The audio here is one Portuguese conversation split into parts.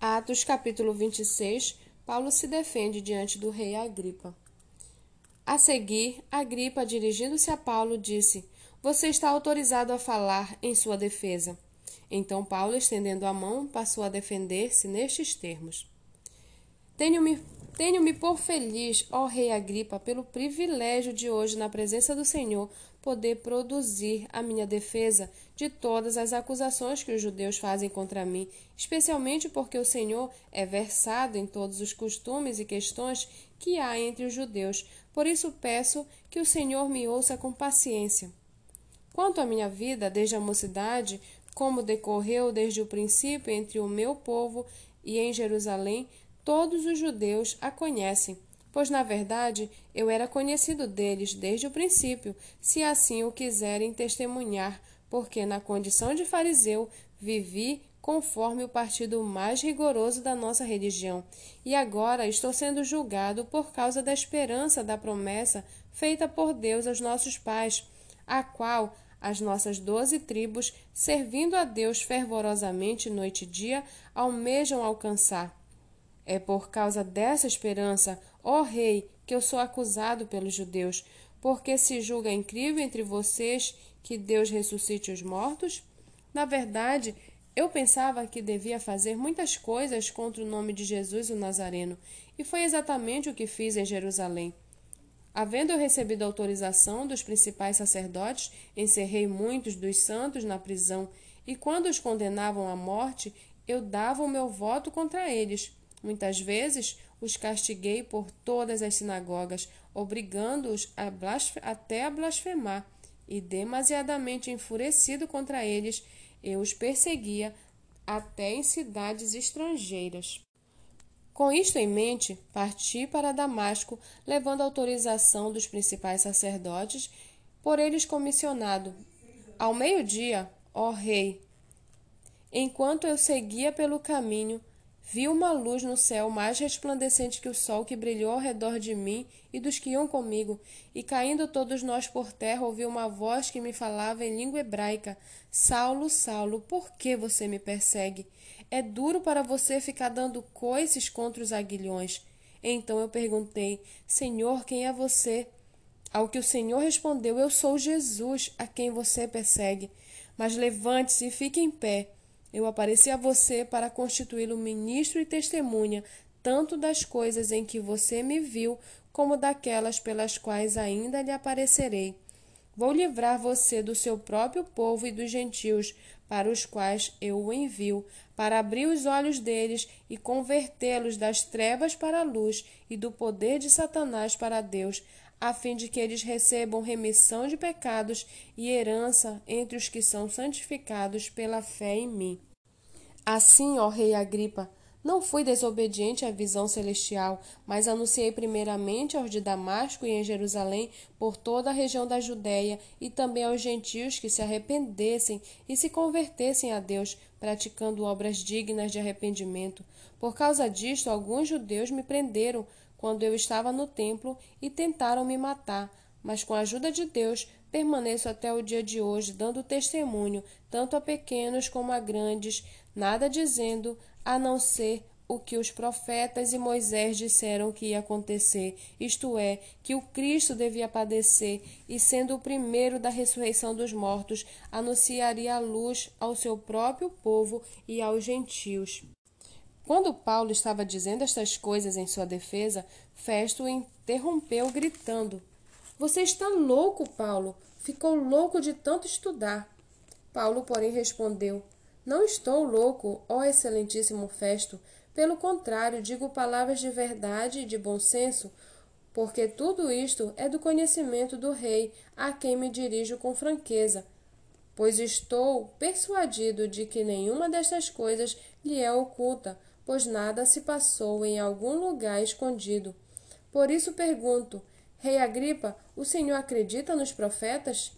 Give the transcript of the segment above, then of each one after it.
Atos capítulo 26, Paulo se defende diante do rei Agripa. A seguir, Agripa, dirigindo-se a Paulo, disse: Você está autorizado a falar em sua defesa. Então Paulo, estendendo a mão, passou a defender-se nestes termos: Tenho-me tenho-me por feliz, ó rei Agripa, pelo privilégio de hoje, na presença do Senhor, poder produzir a minha defesa de todas as acusações que os judeus fazem contra mim, especialmente porque o Senhor é versado em todos os costumes e questões que há entre os judeus. Por isso peço que o Senhor me ouça com paciência. Quanto à minha vida, desde a mocidade, como decorreu desde o princípio entre o meu povo e em Jerusalém, todos os judeus a conhecem, pois na verdade eu era conhecido deles desde o princípio, se assim o quiserem testemunhar, porque na condição de fariseu vivi conforme o partido mais rigoroso da nossa religião, e agora estou sendo julgado por causa da esperança da promessa feita por Deus aos nossos pais, a qual as nossas doze tribos, servindo a Deus fervorosamente noite e dia, almejam alcançar. É por causa dessa esperança, ó Rei, que eu sou acusado pelos judeus, porque se julga incrível entre vocês que Deus ressuscite os mortos? Na verdade, eu pensava que devia fazer muitas coisas contra o nome de Jesus o Nazareno, e foi exatamente o que fiz em Jerusalém. Havendo eu recebido autorização dos principais sacerdotes, encerrei muitos dos santos na prisão, e quando os condenavam à morte, eu dava o meu voto contra eles. Muitas vezes os castiguei por todas as sinagogas, obrigando-os a até a blasfemar, e demasiadamente enfurecido contra eles, eu os perseguia até em cidades estrangeiras. Com isto em mente, parti para Damasco, levando autorização dos principais sacerdotes, por eles comissionado. Ao meio-dia, ó rei, enquanto eu seguia pelo caminho, Vi uma luz no céu mais resplandecente que o sol que brilhou ao redor de mim e dos que iam comigo, e caindo todos nós por terra, ouvi uma voz que me falava em língua hebraica: Saulo, Saulo, por que você me persegue? É duro para você ficar dando coices contra os aguilhões. Então eu perguntei: Senhor, quem é você? Ao que o Senhor respondeu: Eu sou Jesus, a quem você persegue. Mas levante-se e fique em pé. Eu apareci a você para constituí-lo ministro e testemunha, tanto das coisas em que você me viu, como daquelas pelas quais ainda lhe aparecerei. Vou livrar você do seu próprio povo e dos gentios, para os quais eu o envio, para abrir os olhos deles e convertê-los das trevas para a luz e do poder de Satanás para Deus, a fim de que eles recebam remissão de pecados e herança entre os que são santificados pela fé em mim. Assim, ó rei Agripa, não fui desobediente à visão celestial, mas anunciei primeiramente aos de Damasco e em Jerusalém por toda a região da Judéia e também aos gentios que se arrependessem e se convertessem a Deus, praticando obras dignas de arrependimento. Por causa disto, alguns judeus me prenderam quando eu estava no templo e tentaram me matar, mas com a ajuda de Deus permaneço até o dia de hoje, dando testemunho, tanto a pequenos como a grandes, nada dizendo, a não ser o que os profetas e Moisés disseram que ia acontecer, isto é, que o Cristo devia padecer e, sendo o primeiro da ressurreição dos mortos, anunciaria a luz ao seu próprio povo e aos gentios. Quando Paulo estava dizendo estas coisas em sua defesa, Festo o interrompeu, gritando: Você está louco, Paulo! Ficou louco de tanto estudar. Paulo, porém, respondeu: não estou louco, ó excelentíssimo Festo. Pelo contrário, digo palavras de verdade e de bom senso, porque tudo isto é do conhecimento do rei, a quem me dirijo com franqueza. Pois estou persuadido de que nenhuma destas coisas lhe é oculta, pois nada se passou em algum lugar escondido. Por isso pergunto: Rei Agripa, o senhor acredita nos profetas?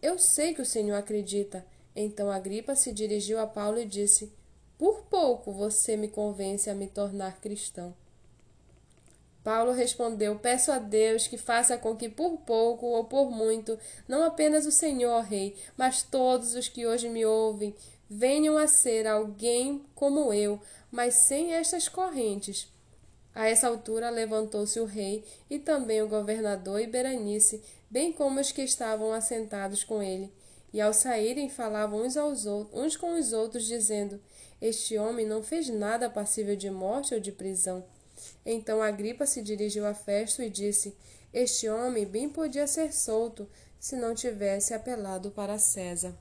Eu sei que o senhor acredita. Então Agripa se dirigiu a Paulo e disse: Por pouco você me convence a me tornar cristão. Paulo respondeu: Peço a Deus que faça com que por pouco ou por muito, não apenas o Senhor, Rei, mas todos os que hoje me ouvem, venham a ser alguém como eu, mas sem estas correntes. A essa altura levantou-se o rei e também o governador e Berenice, bem como os que estavam assentados com ele. E ao saírem falavam uns, aos outros, uns com os outros, dizendo: Este homem não fez nada passível de morte ou de prisão. Então Agripa se dirigiu a Festo e disse: Este homem bem podia ser solto, se não tivesse apelado para César.